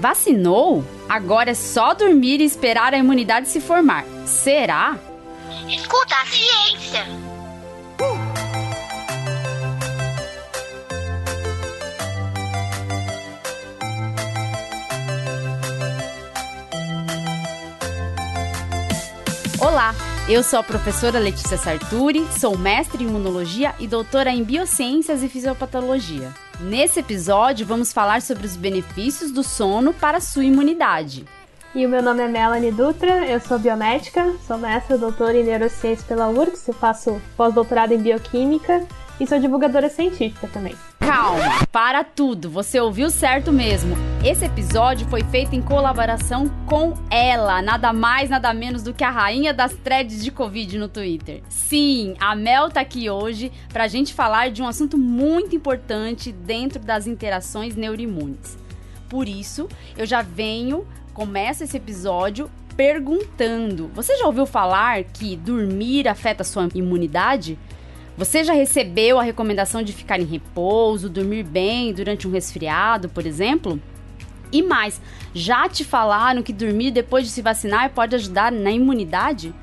Vacinou? Agora é só dormir e esperar a imunidade se formar. Será? Escuta a ciência! Olá, eu sou a professora Letícia Sarturi, sou mestre em imunologia e doutora em biociências e fisiopatologia. Nesse episódio, vamos falar sobre os benefícios do sono para a sua imunidade. E o meu nome é Melanie Dutra, eu sou biomédica, sou mestra doutora em neurociência pela URGS, eu faço pós-doutorado em bioquímica e sou divulgadora científica também. Calma, para tudo, você ouviu certo mesmo. Esse episódio foi feito em colaboração com ela, nada mais, nada menos do que a rainha das threads de Covid no Twitter. Sim, a Mel tá aqui hoje pra gente falar de um assunto muito importante dentro das interações neuroimunes. Por isso, eu já venho, começo esse episódio perguntando: você já ouviu falar que dormir afeta sua imunidade? Você já recebeu a recomendação de ficar em repouso, dormir bem durante um resfriado, por exemplo? E mais, já te falaram que dormir depois de se vacinar pode ajudar na imunidade?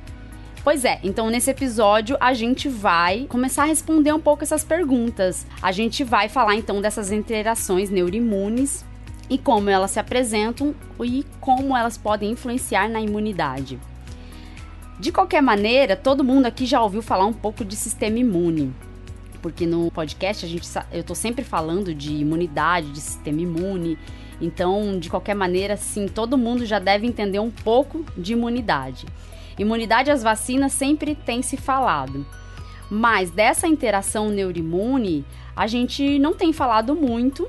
Pois é, então nesse episódio a gente vai começar a responder um pouco essas perguntas. A gente vai falar então dessas interações neuroimunes e como elas se apresentam e como elas podem influenciar na imunidade. De qualquer maneira, todo mundo aqui já ouviu falar um pouco de sistema imune. Porque no podcast a gente, eu tô sempre falando de imunidade, de sistema imune. Então, de qualquer maneira, sim, todo mundo já deve entender um pouco de imunidade. Imunidade às vacinas sempre tem se falado. Mas dessa interação neuroimune, a gente não tem falado muito.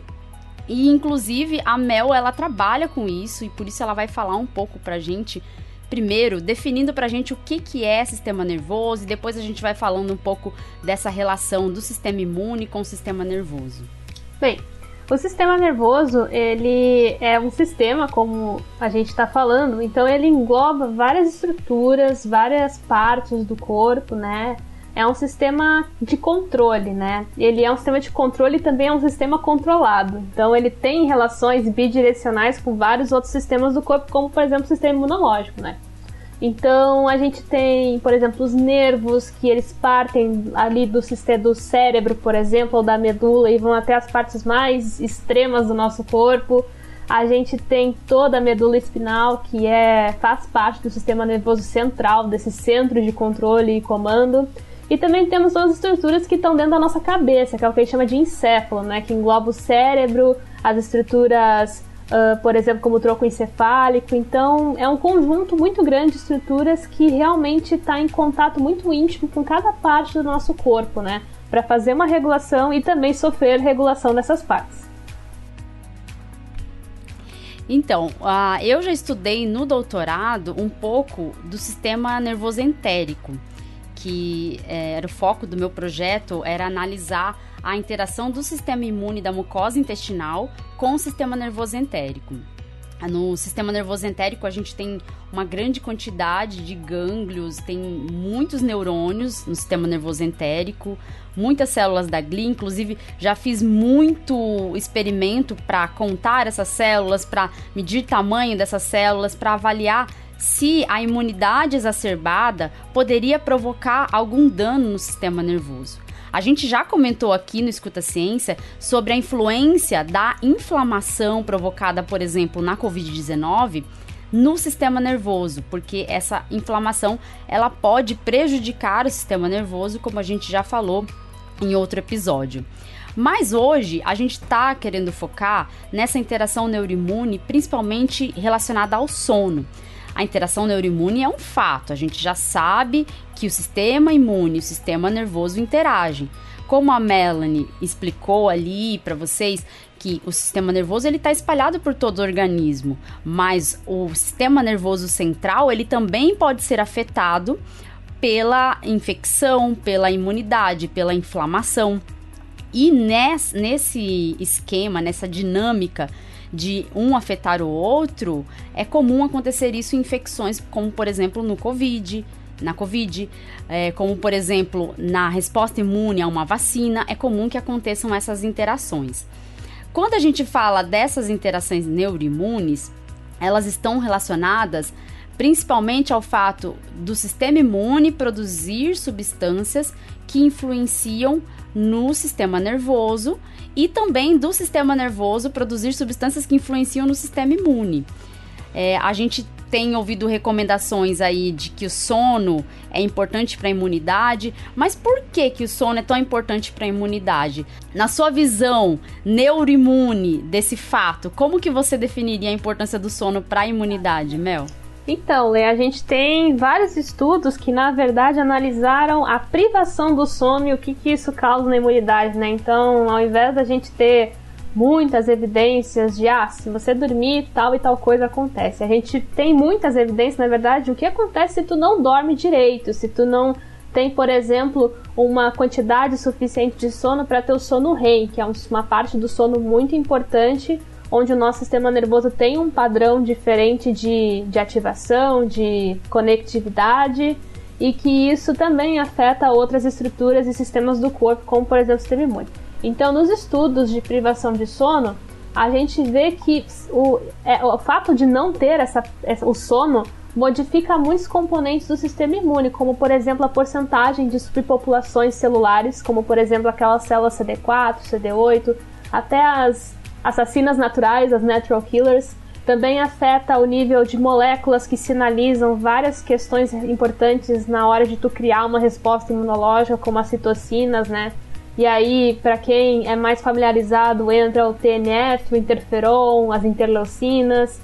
E inclusive a Mel ela trabalha com isso e por isso ela vai falar um pouco pra gente primeiro definindo pra gente o que, que é sistema nervoso e depois a gente vai falando um pouco dessa relação do sistema imune com o sistema nervoso. Bem, o sistema nervoso, ele é um sistema, como a gente está falando, então ele engloba várias estruturas, várias partes do corpo, né? É um sistema de controle, né? Ele é um sistema de controle e também é um sistema controlado. Então ele tem relações bidirecionais com vários outros sistemas do corpo, como por exemplo o sistema imunológico, né? Então a gente tem, por exemplo, os nervos que eles partem ali do sistema do cérebro, por exemplo, ou da medula e vão até as partes mais extremas do nosso corpo. A gente tem toda a medula espinal que é faz parte do sistema nervoso central, desse centro de controle e comando. E também temos todas as estruturas que estão dentro da nossa cabeça, que é o que a gente chama de encéfalo, né? Que engloba o cérebro, as estruturas Uh, por exemplo, como o tronco encefálico. Então, é um conjunto muito grande de estruturas que realmente está em contato muito íntimo com cada parte do nosso corpo, né? Para fazer uma regulação e também sofrer regulação dessas partes. Então, uh, eu já estudei no doutorado um pouco do sistema nervoso entérico, que é, era o foco do meu projeto, era analisar a interação do sistema imune da mucosa intestinal com o sistema nervoso entérico. No sistema nervoso entérico, a gente tem uma grande quantidade de gânglios, tem muitos neurônios no sistema nervoso entérico, muitas células da glia. Inclusive, já fiz muito experimento para contar essas células, para medir tamanho dessas células, para avaliar se a imunidade exacerbada poderia provocar algum dano no sistema nervoso. A gente já comentou aqui no Escuta Ciência sobre a influência da inflamação provocada, por exemplo, na Covid-19 no sistema nervoso, porque essa inflamação ela pode prejudicar o sistema nervoso, como a gente já falou em outro episódio. Mas hoje a gente está querendo focar nessa interação neuroimune, principalmente relacionada ao sono. A interação neuroimune é um fato, a gente já sabe que o sistema imune e o sistema nervoso interagem. Como a Melanie explicou ali para vocês, que o sistema nervoso ele está espalhado por todo o organismo, mas o sistema nervoso central ele também pode ser afetado pela infecção, pela imunidade, pela inflamação. E nesse, nesse esquema, nessa dinâmica de um afetar o outro, é comum acontecer isso em infecções, como por exemplo no Covid, na Covid, é, como por exemplo na resposta imune a uma vacina, é comum que aconteçam essas interações. Quando a gente fala dessas interações neuroimunes, elas estão relacionadas principalmente ao fato do sistema imune produzir substâncias que influenciam no sistema nervoso e também do sistema nervoso produzir substâncias que influenciam no sistema imune. É, a gente tem ouvido recomendações aí de que o sono é importante para a imunidade, mas por que que o sono é tão importante para a imunidade? Na sua visão neuroimune desse fato, como que você definiria a importância do sono para a imunidade, Mel? Então, Lê, a gente tem vários estudos que, na verdade, analisaram a privação do sono e o que, que isso causa na imunidade, né? Então, ao invés da gente ter muitas evidências de, ah, se você dormir, tal e tal coisa acontece. A gente tem muitas evidências, na verdade, o que acontece se tu não dorme direito, se tu não tem, por exemplo, uma quantidade suficiente de sono para ter o sono REM, que é uma parte do sono muito importante onde o nosso sistema nervoso tem um padrão diferente de, de ativação, de conectividade, e que isso também afeta outras estruturas e sistemas do corpo, como por exemplo o sistema imune. Então, nos estudos de privação de sono, a gente vê que o, é, o fato de não ter essa, essa, o sono modifica muitos componentes do sistema imune, como por exemplo a porcentagem de superpopulações celulares, como por exemplo aquelas células CD4, CD8, até as assassinas naturais, as natural killers, também afeta o nível de moléculas que sinalizam várias questões importantes na hora de tu criar uma resposta imunológica, como as citocinas, né? E aí, para quem é mais familiarizado, entra o TNF, o interferon, as interleucinas.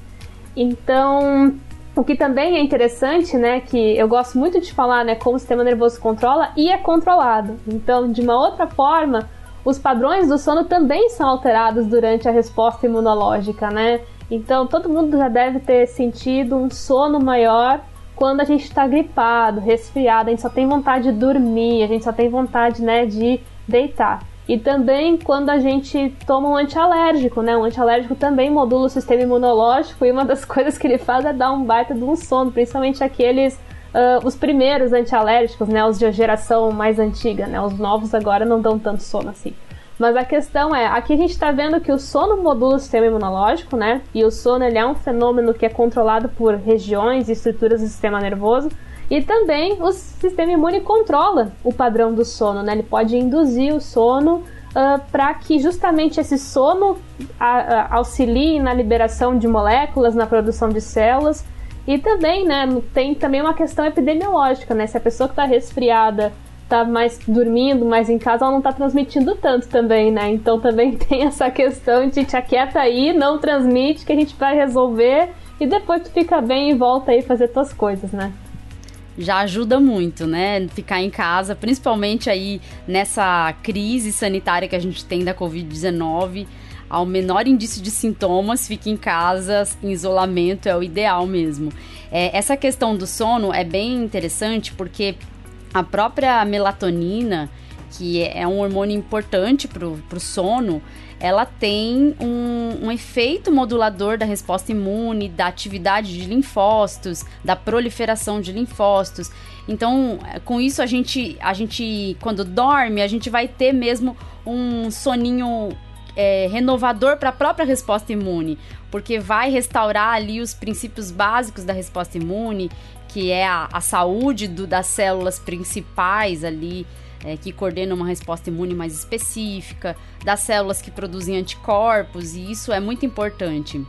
Então, o que também é interessante, né, que eu gosto muito de falar, né, como o sistema nervoso controla e é controlado. Então, de uma outra forma, os padrões do sono também são alterados durante a resposta imunológica, né? Então todo mundo já deve ter sentido um sono maior quando a gente está gripado, resfriado, a gente só tem vontade de dormir, a gente só tem vontade, né, de deitar. E também quando a gente toma um antialérgico, né? Um antialérgico também modula o sistema imunológico e uma das coisas que ele faz é dar um baita de um sono, principalmente aqueles uh, os primeiros antialérgicos, né, os de geração mais antiga, né, os novos agora não dão tanto sono assim. Mas a questão é, aqui a gente está vendo que o sono modula o sistema imunológico, né? E o sono ele é um fenômeno que é controlado por regiões e estruturas do sistema nervoso. E também o sistema imune controla o padrão do sono, né? Ele pode induzir o sono uh, para que justamente esse sono auxilie na liberação de moléculas, na produção de células e também, né, tem também uma questão epidemiológica, né? Se a pessoa que está resfriada tá mais dormindo, mais em casa, ela não tá transmitindo tanto também, né? Então também tem essa questão de te aquieta aí, não transmite, que a gente vai resolver e depois tu fica bem e volta aí fazer tuas coisas, né? já ajuda muito, né? Ficar em casa, principalmente aí nessa crise sanitária que a gente tem da Covid-19 ao menor indício de sintomas, fique em casa, em isolamento, é o ideal mesmo. É, essa questão do sono é bem interessante porque a própria melatonina, que é um hormônio importante para o sono, ela tem um, um, efeito modulador da resposta imune, da atividade de linfócitos, da proliferação de linfócitos. Então, com isso a gente, a gente quando dorme, a gente vai ter mesmo um soninho é, renovador para a própria resposta imune, porque vai restaurar ali os princípios básicos da resposta imune, que é a, a saúde do, das células principais ali, é, que coordenam uma resposta imune mais específica, das células que produzem anticorpos, e isso é muito importante.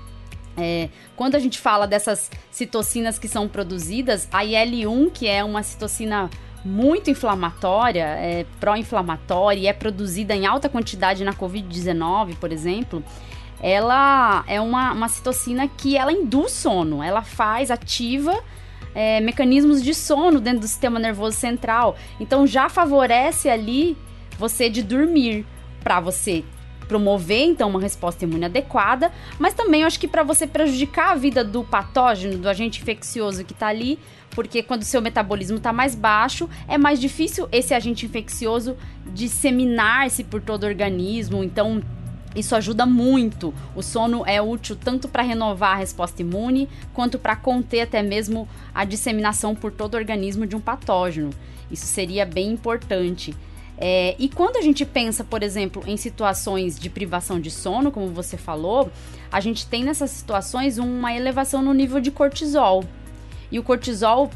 É, quando a gente fala dessas citocinas que são produzidas, a IL-1, que é uma citocina muito inflamatória, é pró-inflamatória e é produzida em alta quantidade na Covid-19, por exemplo, ela é uma, uma citocina que ela induz sono, ela faz, ativa é, mecanismos de sono dentro do sistema nervoso central. Então já favorece ali você de dormir para você promover então uma resposta imune adequada, mas também eu acho que para você prejudicar a vida do patógeno, do agente infeccioso que está ali, porque quando o seu metabolismo está mais baixo, é mais difícil esse agente infeccioso disseminar-se por todo o organismo. Então, isso ajuda muito. O sono é útil tanto para renovar a resposta imune, quanto para conter até mesmo a disseminação por todo o organismo de um patógeno. Isso seria bem importante. É, e quando a gente pensa, por exemplo, em situações de privação de sono, como você falou, a gente tem nessas situações uma elevação no nível de cortisol. E o cortisol,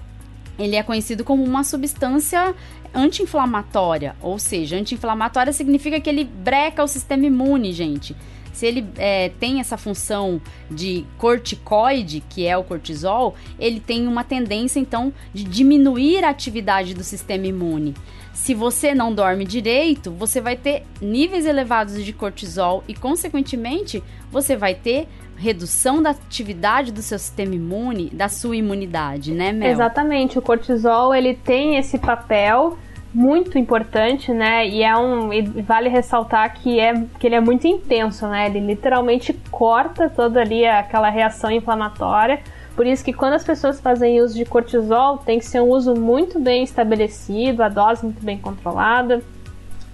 ele é conhecido como uma substância anti-inflamatória, ou seja, anti-inflamatória significa que ele breca o sistema imune, gente. Se ele é, tem essa função de corticoide, que é o cortisol, ele tem uma tendência então de diminuir a atividade do sistema imune. Se você não dorme direito, você vai ter níveis elevados de cortisol e, consequentemente, você vai ter redução da atividade do seu sistema imune, da sua imunidade, né, Mel? Exatamente. O cortisol ele tem esse papel muito importante, né? E é um e vale ressaltar que é que ele é muito intenso, né? Ele literalmente corta toda ali aquela reação inflamatória. Por isso que quando as pessoas fazem uso de cortisol, tem que ser um uso muito bem estabelecido, a dose muito bem controlada.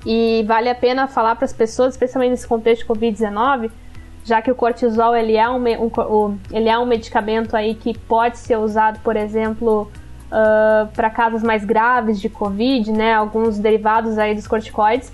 E vale a pena falar para as pessoas, especialmente nesse contexto de COVID-19, já que o cortisol ele é um, um, ele é um medicamento aí que pode ser usado, por exemplo, uh, para casos mais graves de Covid, né, alguns derivados aí dos corticoides,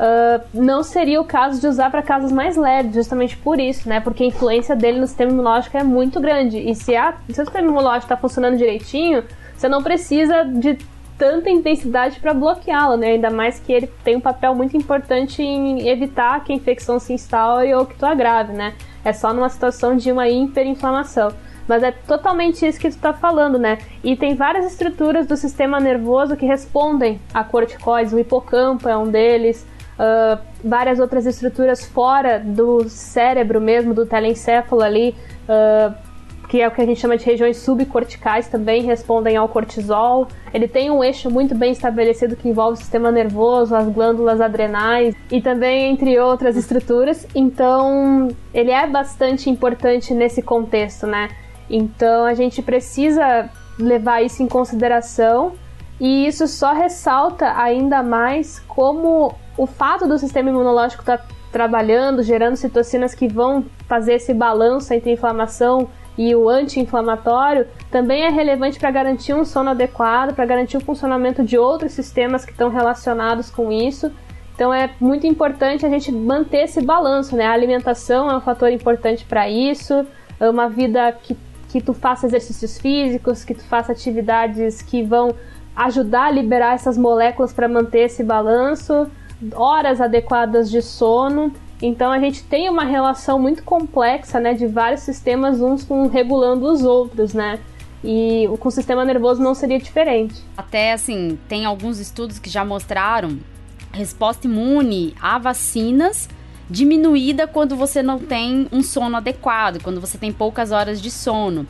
uh, não seria o caso de usar para casos mais leves, justamente por isso, né, porque a influência dele no sistema imunológico é muito grande. E se, a, se o sistema imunológico está funcionando direitinho, você não precisa de tanta intensidade para bloqueá-lo, né? Ainda mais que ele tem um papel muito importante em evitar que a infecção se instaure ou que tu agrave, né? É só numa situação de uma hiperinflamação. Mas é totalmente isso que tu está falando, né? E tem várias estruturas do sistema nervoso que respondem a corticoides. O hipocampo é um deles. Uh, várias outras estruturas fora do cérebro mesmo, do telencéfalo ali, uh, que é o que a gente chama de regiões subcorticais, também respondem ao cortisol. Ele tem um eixo muito bem estabelecido que envolve o sistema nervoso, as glândulas adrenais e também entre outras estruturas. Então, ele é bastante importante nesse contexto, né? Então a gente precisa levar isso em consideração e isso só ressalta ainda mais como o fato do sistema imunológico estar tá trabalhando, gerando citocinas que vão fazer esse balanço entre inflamação e o anti-inflamatório também é relevante para garantir um sono adequado, para garantir o funcionamento de outros sistemas que estão relacionados com isso. Então é muito importante a gente manter esse balanço, né? A alimentação é um fator importante para isso, é uma vida que que tu faça exercícios físicos, que tu faça atividades que vão ajudar a liberar essas moléculas para manter esse balanço, horas adequadas de sono. Então a gente tem uma relação muito complexa, né, de vários sistemas uns com regulando os outros, né? E com o sistema nervoso não seria diferente. Até assim, tem alguns estudos que já mostraram resposta imune a vacinas diminuída quando você não tem um sono adequado, quando você tem poucas horas de sono.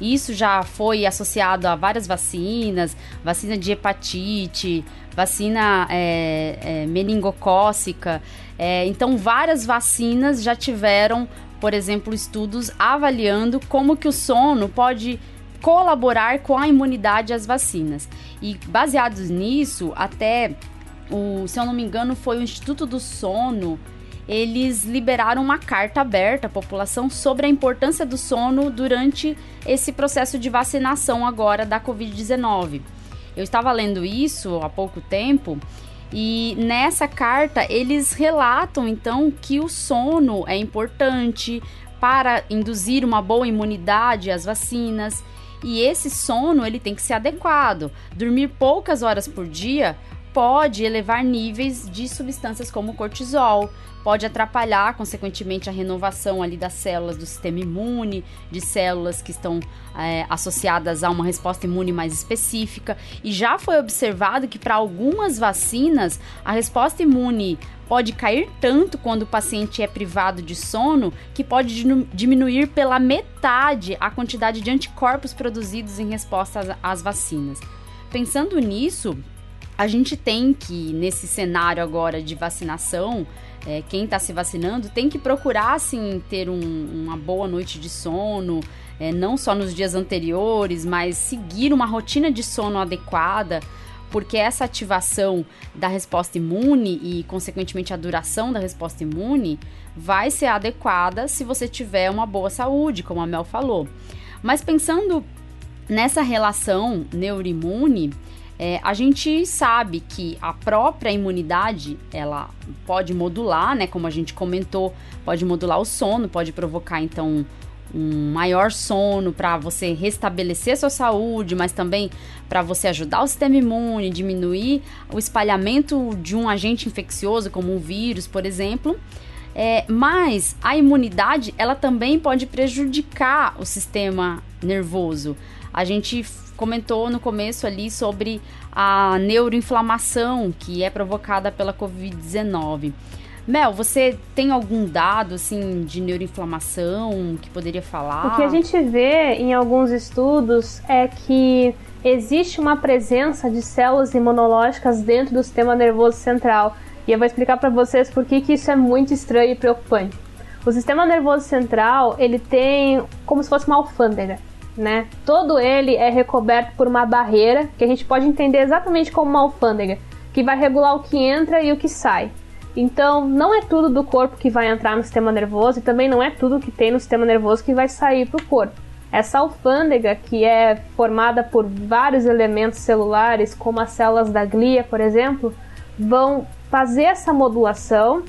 Isso já foi associado a várias vacinas, vacina de hepatite, vacina é, é, meningocócica. É, então, várias vacinas já tiveram, por exemplo, estudos avaliando como que o sono pode colaborar com a imunidade às vacinas. E baseados nisso, até o, se eu não me engano, foi o Instituto do Sono eles liberaram uma carta aberta à população sobre a importância do sono durante esse processo de vacinação agora da Covid-19. Eu estava lendo isso há pouco tempo e nessa carta eles relatam então que o sono é importante para induzir uma boa imunidade às vacinas. E esse sono ele tem que ser adequado. Dormir poucas horas por dia pode elevar níveis de substâncias como cortisol, pode atrapalhar, consequentemente, a renovação ali das células do sistema imune, de células que estão é, associadas a uma resposta imune mais específica. E já foi observado que para algumas vacinas a resposta imune pode cair tanto quando o paciente é privado de sono que pode diminuir pela metade a quantidade de anticorpos produzidos em resposta às, às vacinas. Pensando nisso, a gente tem que, nesse cenário agora de vacinação, é, quem está se vacinando tem que procurar, assim, ter um, uma boa noite de sono, é, não só nos dias anteriores, mas seguir uma rotina de sono adequada, porque essa ativação da resposta imune e, consequentemente, a duração da resposta imune vai ser adequada se você tiver uma boa saúde, como a Mel falou. Mas pensando nessa relação neuroimune, É, a gente sabe que a própria imunidade ela pode modular, né? Como a gente comentou, pode modular o sono, pode provocar então um maior sono para você restabelecer sua saúde, mas também para você ajudar o sistema imune, diminuir o espalhamento de um agente infeccioso, como um vírus, por exemplo. É, mas a imunidade ela também pode prejudicar o sistema nervoso. A gente comentou no começo ali sobre a neuroinflamação que é provocada pela Covid-19. Mel, você tem algum dado assim de neuroinflamação que poderia falar? O que a gente vê em alguns estudos é que existe uma presença de células imunológicas dentro do sistema nervoso central. E eu vou explicar para vocês por que, isso é muito estranho e preocupante. O sistema nervoso central, ele tem como se fosse uma alfândega, né? Todo ele é recoberto por uma barreira que a gente pode entender exatamente como uma alfândega, que vai regular o que entra e o que sai. Então, não é tudo do corpo que vai entrar no sistema nervoso e também não é tudo que tem no sistema nervoso que vai sair para o corpo. Essa alfândega, que é formada por vários elementos celulares, como as células da glia, por exemplo, vão fazer essa modulação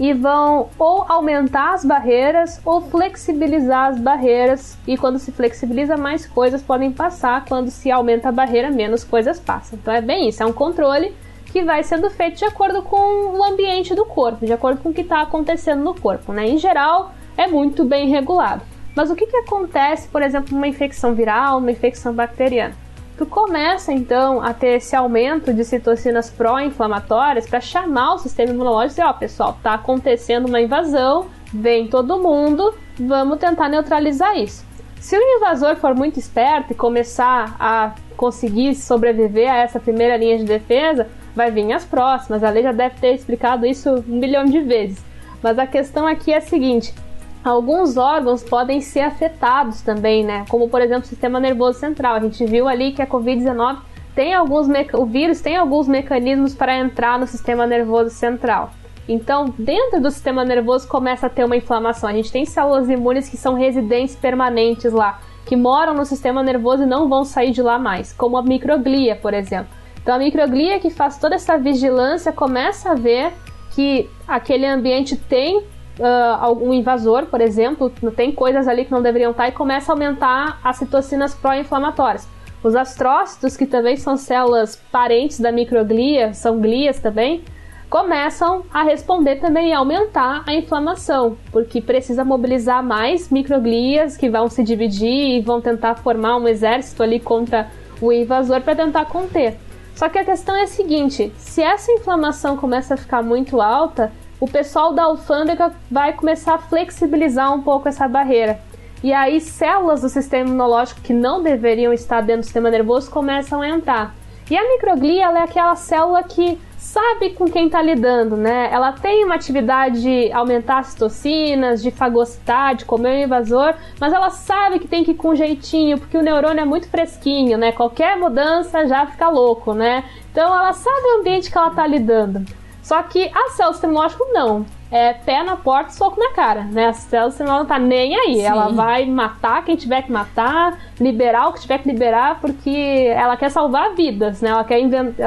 e vão ou aumentar as barreiras ou flexibilizar as barreiras. E quando se flexibiliza, mais coisas podem passar. Quando se aumenta a barreira, menos coisas passam. Então é bem isso, é um controle que vai sendo feito de acordo com o ambiente do corpo, de acordo com o que está acontecendo no corpo. Né? Em geral, é muito bem regulado. Mas o que, que acontece, por exemplo, numa infecção viral, uma infecção bacteriana? Tu começa então a ter esse aumento de citocinas pró-inflamatórias para chamar o sistema imunológico e dizer: ó, pessoal, tá acontecendo uma invasão, vem todo mundo, vamos tentar neutralizar isso. Se o invasor for muito esperto e começar a conseguir sobreviver a essa primeira linha de defesa, vai vir as próximas. A lei já deve ter explicado isso um bilhão de vezes. Mas a questão aqui é a seguinte: alguns órgãos podem ser afetados também, né? Como por exemplo o sistema nervoso central. A gente viu ali que a Covid-19 tem alguns o vírus tem alguns mecanismos para entrar no sistema nervoso central. Então, dentro do sistema nervoso começa a ter uma inflamação. A gente tem células imunes que são residentes permanentes lá, que moram no sistema nervoso e não vão sair de lá mais, como a microglia, por exemplo. Então a microglia que faz toda essa vigilância começa a ver que aquele ambiente tem uh, algum invasor, por exemplo, tem coisas ali que não deveriam estar e começa a aumentar as citocinas pró-inflamatórias. Os astrócitos, que também são células parentes da microglia, são glias também, começam a responder também e aumentar a inflamação, porque precisa mobilizar mais microglias que vão se dividir e vão tentar formar um exército ali contra o invasor para tentar conter. Só que a questão é a seguinte: se essa inflamação começa a ficar muito alta, o pessoal da alfândega vai começar a flexibilizar um pouco essa barreira. E aí, células do sistema imunológico que não deveriam estar dentro do sistema nervoso começam a entrar. E a microglia é aquela célula que sabe com quem está lidando, né? Ela tem uma atividade de aumentar as tocinas, de fagocitar, de comer o invasor, mas ela sabe que tem que ir com jeitinho, porque o neurônio é muito fresquinho, né? Qualquer mudança já fica louco, né? Então ela sabe o ambiente que ela está lidando. Só que a célula sistemológica não. É pé na porta, soco na cara, né? A célula sistemológica não tá nem aí. Sim. Ela vai matar quem tiver que matar, liberar o que tiver que liberar, porque ela quer salvar vidas, né? Ela quer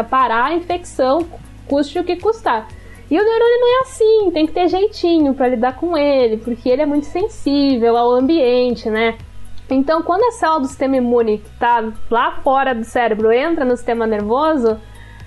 parar a infecção custe o que custar. E o neurônio não é assim, tem que ter jeitinho para lidar com ele, porque ele é muito sensível ao ambiente, né? Então, quando a célula do sistema imune que está lá fora do cérebro entra no sistema nervoso,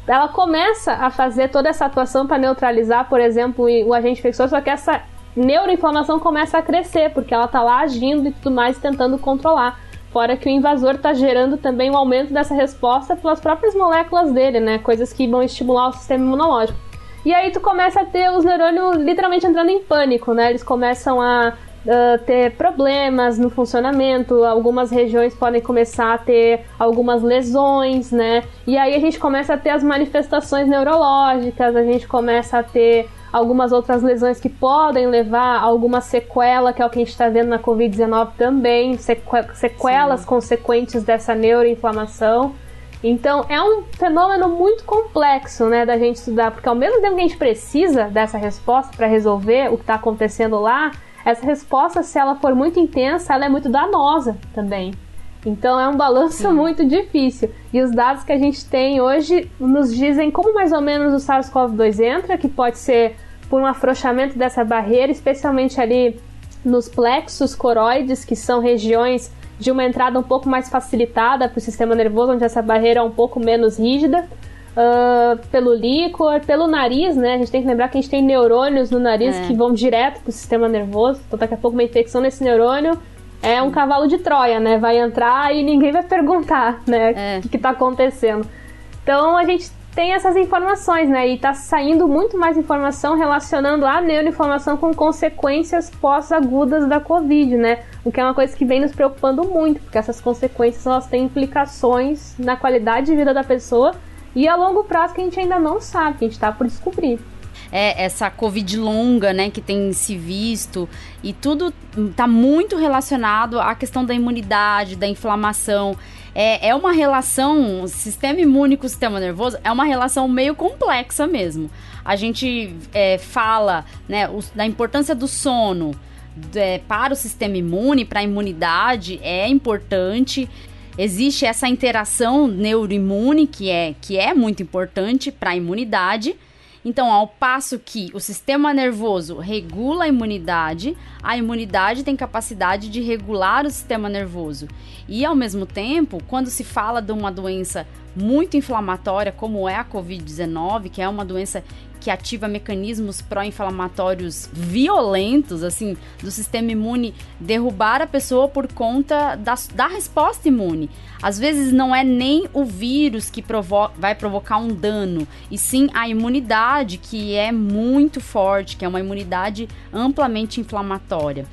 ela começa a fazer toda essa atuação para neutralizar, por exemplo, o agente infeccioso, só que essa neuroinflamação começa a crescer, porque ela está lá agindo e tudo mais, tentando controlar. Fora que o invasor está gerando também um aumento dessa resposta pelas próprias moléculas dele, né? Coisas que vão estimular o sistema imunológico. E aí tu começa a ter os neurônios literalmente entrando em pânico, né? Eles começam a uh, ter problemas no funcionamento, algumas regiões podem começar a ter algumas lesões, né? E aí a gente começa a ter as manifestações neurológicas, a gente começa a ter algumas outras lesões que podem levar a alguma sequela, que é o que a gente está vendo na Covid-19 também, sequelas Sim. consequentes dessa neuroinflamação. Então é um fenômeno muito complexo, né, da gente estudar, porque ao mesmo tempo que a gente precisa dessa resposta para resolver o que está acontecendo lá, essa resposta, se ela for muito intensa, ela é muito danosa também. Então é um balanço muito difícil. E os dados que a gente tem hoje nos dizem como mais ou menos o SARS-CoV-2 entra, que pode ser por um afrouxamento dessa barreira, especialmente ali nos plexos coroides, que são regiões de uma entrada um pouco mais facilitada para o sistema nervoso, onde essa barreira é um pouco menos rígida. Uh, pelo líquor, pelo nariz, né? A gente tem que lembrar que a gente tem neurônios no nariz é. que vão direto para o sistema nervoso. Então, daqui a pouco, uma infecção nesse neurônio é um cavalo de Troia, né? Vai entrar e ninguém vai perguntar, né? É. O que, está acontecendo. Então, a gente tem essas informações, né? E está saindo muito mais informação relacionando a neuroinflamação com consequências pós-agudas da Covid, né? O que é uma coisa que vem nos preocupando muito, porque essas consequências elas têm implicações na qualidade de vida da pessoa e a longo prazo que a gente ainda não sabe, que a gente está por descobrir. É, essa Covid longa, né, que tem se visto, e tudo está muito relacionado à questão da imunidade, da inflamação. É, é uma relação, sistema imune sistema nervoso, é uma relação meio complexa mesmo. A gente é, fala né, o, da importância do sono é, para o sistema imune, para a imunidade, é importante existe essa interação neuroimune que é, que é muito importante para a imunidade. Então, ao passo que o sistema nervoso regula a imunidade, a imunidade tem capacidade de regular o sistema nervoso. E ao mesmo tempo, quando se fala de uma doença muito inflamatória, como é a Covid-19, que é uma doença que ativa mecanismos pró-inflamatórios violentos, assim, do sistema imune derrubar a pessoa por conta da, da resposta imune. Às vezes não é nem o vírus que provo vai provocar um dano, e sim a imunidade, que é muito forte, que é uma imunidade amplamente inflamatória.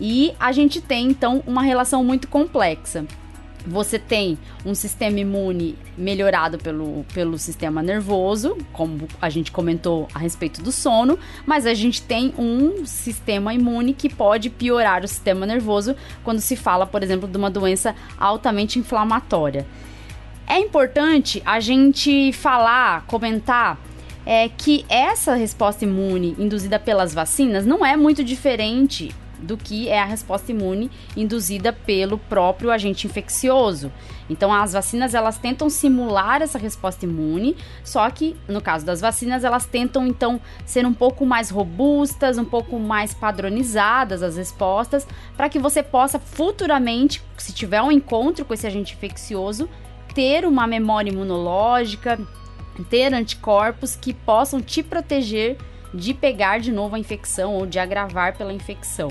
E a gente tem então uma relação muito complexa você tem um sistema imune melhorado pelo, pelo sistema nervoso, como a gente comentou a respeito do sono, mas a gente tem um sistema imune que pode piorar o sistema nervoso quando se fala, por exemplo, de uma doença altamente inflamatória. É importante a gente falar, comentar é, que essa resposta imune induzida pelas vacinas não é muito diferente do que é a resposta imune induzida pelo próprio agente infeccioso. Então, as vacinas elas tentam simular essa resposta imune, só que no caso das vacinas elas tentam então ser um pouco mais robustas, um pouco mais padronizadas as respostas, para que você possa futuramente, se tiver um encontro com esse agente infeccioso, ter uma memória imunológica, ter anticorpos que possam te proteger de pegar de novo a infecção ou de agravar pela infecção.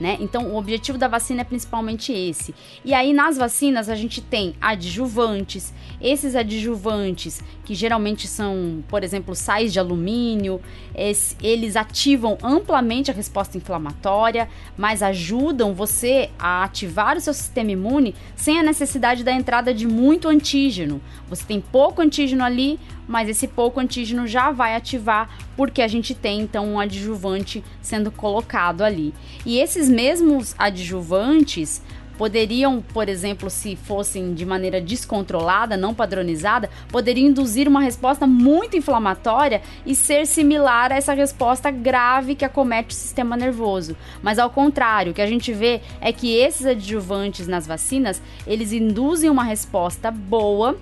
Né? Então, o objetivo da vacina é principalmente esse. E aí, nas vacinas, a gente tem adjuvantes. Esses adjuvantes, que geralmente são, por exemplo, sais de alumínio, esse, eles ativam amplamente a resposta inflamatória, mas ajudam você a ativar o seu sistema imune sem a necessidade da entrada de muito antígeno. Você tem pouco antígeno ali, mas esse pouco antígeno já vai ativar porque a gente tem então um adjuvante sendo colocado ali. E esses mesmos adjuvantes poderiam, por exemplo, se fossem de maneira descontrolada, não padronizada, poderiam induzir uma resposta muito inflamatória e ser similar a essa resposta grave que acomete o sistema nervoso. Mas ao contrário, o que a gente vê é que esses adjuvantes nas vacinas, eles induzem uma resposta boa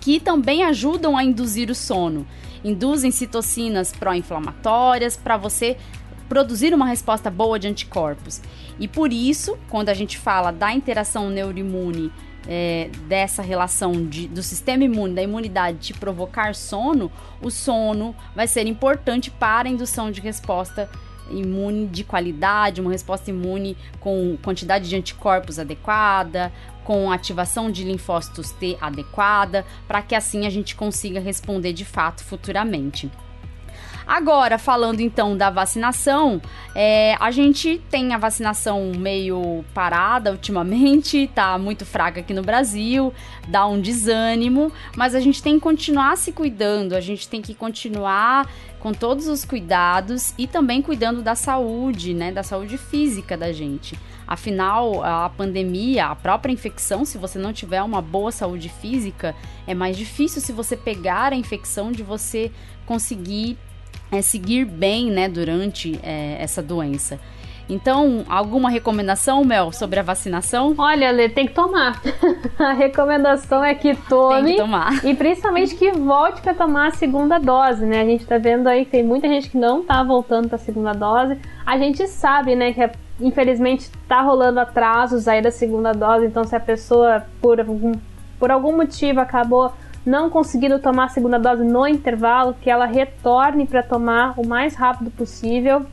que também ajudam a induzir o sono. Induzem citocinas pró-inflamatórias para você produzir uma resposta boa de anticorpos. E por isso, quando a gente fala da interação neuroimune, é, dessa relação de, do sistema imune, da imunidade de provocar sono, o sono vai ser importante para a indução de resposta imune de qualidade, uma resposta imune com quantidade de anticorpos adequada, com ativação de linfócitos T adequada, para que assim a gente consiga responder de fato futuramente. Agora, falando então da vacinação, é, a gente tem a vacinação meio parada ultimamente, tá muito fraca aqui no Brasil, dá um desânimo, mas a gente tem que continuar se cuidando, a gente tem que continuar com todos os cuidados e também cuidando da saúde, né, da saúde física da gente. Afinal, a pandemia, a própria infecção, se você não tiver uma boa saúde física, é mais difícil se você pegar a infecção de você conseguir é, seguir bem, né, durante é, essa doença. Então, alguma recomendação, Mel, sobre a vacinação? Olha, Lê, tem que tomar. a recomendação é que tome. Tem que tomar. E principalmente que volte para tomar a segunda dose, né? A gente tá vendo aí que tem muita gente que não tá voltando para a segunda dose. A gente sabe, né, que infelizmente tá rolando atrasos aí da segunda dose, então se a pessoa por algum, por algum motivo acabou não conseguindo tomar a segunda dose no intervalo, que ela retorne para tomar o mais rápido possível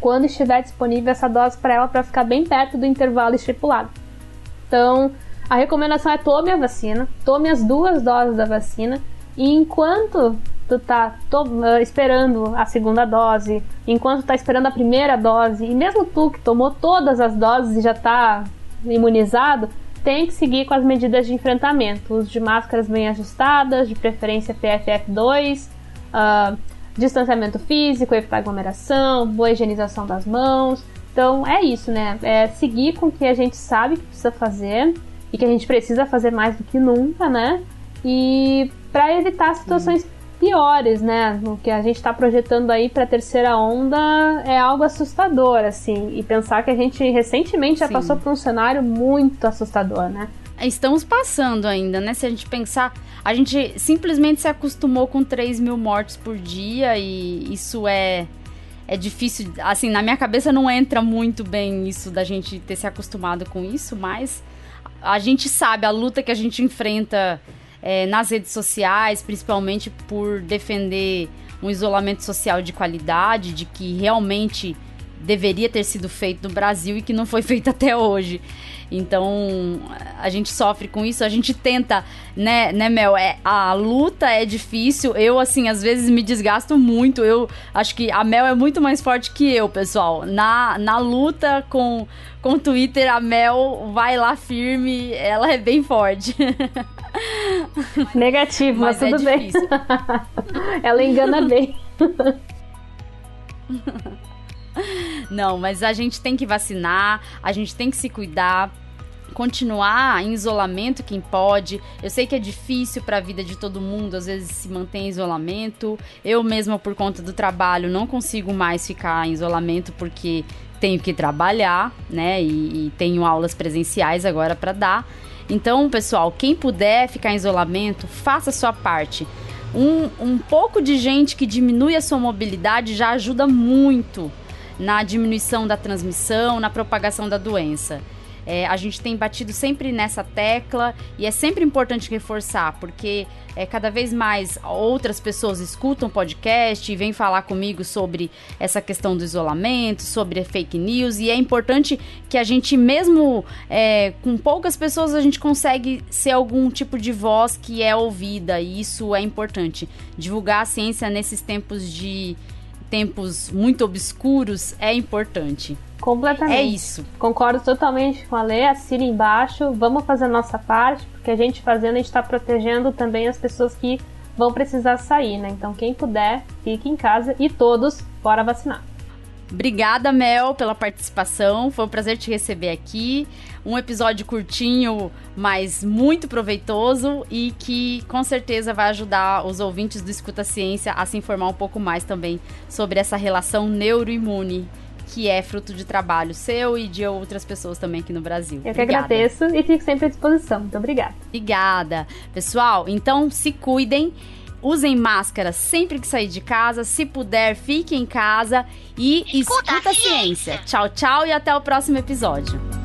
quando estiver disponível essa dose para ela para ficar bem perto do intervalo estipulado. Então, a recomendação é tome a vacina, tome as duas doses da vacina e enquanto tu tá uh, esperando a segunda dose, enquanto tu tá esperando a primeira dose, e mesmo tu que tomou todas as doses e já tá imunizado, tem que seguir com as medidas de enfrentamento, uso de máscaras bem ajustadas, de preferência PFF2, uh, distanciamento físico, evitar aglomeração, boa higienização das mãos. Então é isso, né? É seguir com o que a gente sabe que precisa fazer e que a gente precisa fazer mais do que nunca, né? E para evitar situações piores, né? O que a gente está projetando aí para a terceira onda é algo assustador, assim. E pensar que a gente recentemente já Sim. passou por um cenário muito assustador, né? Estamos passando ainda, né? Se a gente pensar, a gente simplesmente se acostumou com 3 mil mortes por dia e isso é é difícil, assim, na minha cabeça não entra muito bem isso da gente ter se acostumado com isso, mas a gente sabe a luta que a gente enfrenta é, nas redes sociais, principalmente por defender um isolamento social de qualidade, de que realmente deveria ter sido feito no Brasil e que não foi feito até hoje. Então, a gente sofre com isso, a gente tenta, né, né, Mel? É, a luta é difícil. Eu, assim, às vezes me desgasto muito. Eu acho que a Mel é muito mais forte que eu, pessoal. Na, na luta com, com o Twitter, a Mel vai lá firme, ela é bem forte. Negativo, mas, mas tudo é bem. ela engana bem. Não, mas a gente tem que vacinar, a gente tem que se cuidar continuar em isolamento quem pode. Eu sei que é difícil para a vida de todo mundo, às vezes se manter em isolamento. Eu mesma por conta do trabalho não consigo mais ficar em isolamento porque tenho que trabalhar, né? E, e tenho aulas presenciais agora para dar. Então, pessoal, quem puder ficar em isolamento, faça a sua parte. Um, um pouco de gente que diminui a sua mobilidade já ajuda muito na diminuição da transmissão, na propagação da doença. É, a gente tem batido sempre nessa tecla e é sempre importante reforçar, porque é, cada vez mais outras pessoas escutam podcast e vêm falar comigo sobre essa questão do isolamento, sobre fake news, e é importante que a gente, mesmo é, com poucas pessoas, a gente consegue ser algum tipo de voz que é ouvida, e isso é importante. Divulgar a ciência nesses tempos de tempos muito obscuros é importante. Completamente. É isso. Concordo totalmente com a Lê, assina embaixo, vamos fazer a nossa parte, porque a gente fazendo, a gente está protegendo também as pessoas que vão precisar sair, né? Então quem puder, fique em casa e todos, bora vacinar. Obrigada, Mel, pela participação. Foi um prazer te receber aqui. Um episódio curtinho, mas muito proveitoso e que com certeza vai ajudar os ouvintes do Escuta Ciência a se informar um pouco mais também sobre essa relação neuroimune que é fruto de trabalho seu e de outras pessoas também aqui no Brasil. Eu que agradeço e fico sempre à disposição. Muito obrigada. Obrigada. Pessoal, então se cuidem. Usem máscara sempre que sair de casa. Se puder, fique em casa e escuta, escuta a ciência. ciência. Tchau, tchau e até o próximo episódio.